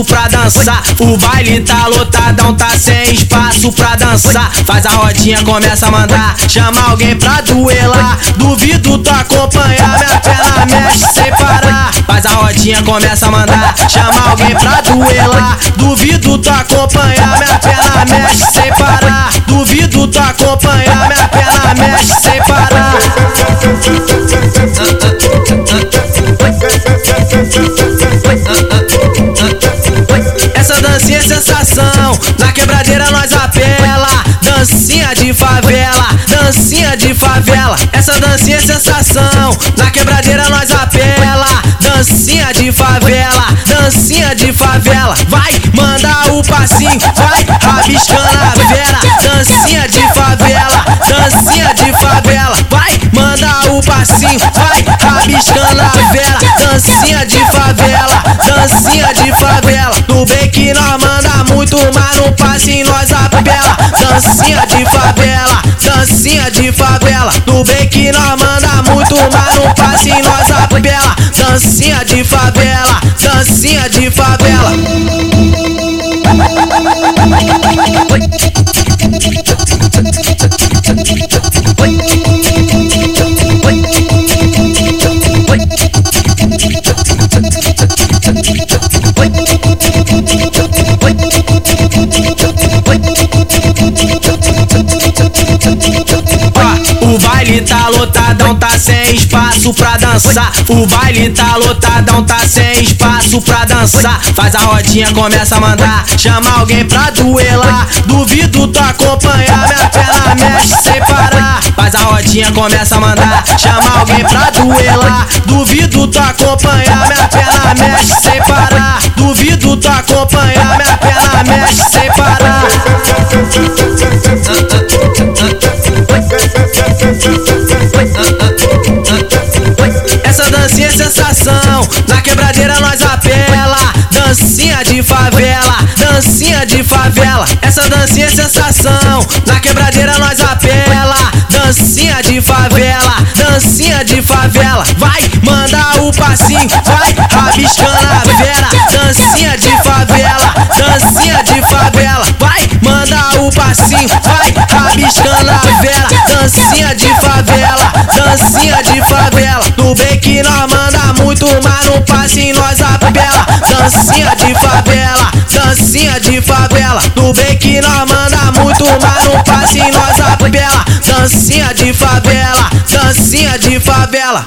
espaço pra dançar. O baile tá lotadão, tá sem espaço pra dançar. Faz a rodinha, começa a mandar. Chama alguém pra duelar. Duvido tu acompanhar, minha perna mexe sem parar. Faz a rodinha, começa a mandar. Chama alguém pra duelar. Duvido tu acompanhar, minha perna mexe sem parar. Duvido tu acompanhar, minha quebradeira nós apela. Dancinha de favela, dancinha de favela. Essa dancinha é sensação, na quebradeira nós apela. Dancinha de favela, dancinha de favela. Vai, manda o passinho, vai, rabiscando a vera. Dancinha de favela, dancinha de favela. Vai, manda o passinho, vai, rabiscando a vera. Dancinha de favela, dancinha de favela. No bem que nós no passe nós apela. Dancinha de favela, dancinha de favela. No que nós manda muito, no passe nós apela. Dancinha de favela, lotadão, tá sem espaço pra dançar. O baile tá lotadão, tá sem espaço pra dançar. Faz a rodinha, começa a mandar. Chama alguém pra duelar. Duvido tu acompanhar, minha perna mexe sem parar. Faz a rodinha, começa a mandar. Chama alguém pra duelar. Duvido tu acompanhar, minha perna mexe sem parar. Duvido tu acompanhar, sensação, na quebradeira nós apela. Dancinha de favela, dancinha de favela. Essa dancinha é sensação, na quebradeira nós apela. Dancinha de favela, dancinha de favela. Vai, manda o passinho, vai, rabiscando a vera. Dancinha de favela, dancinha de favela. Vai, manda o passinho, vai, rabiscando a vera. Dancinha de favela, dancinha de passe nós apela. Dancinha de favela, dancinha de favela. No bem que nós manda muito, mas no passe nós apela. Dancinha de favela, dancinha de favela.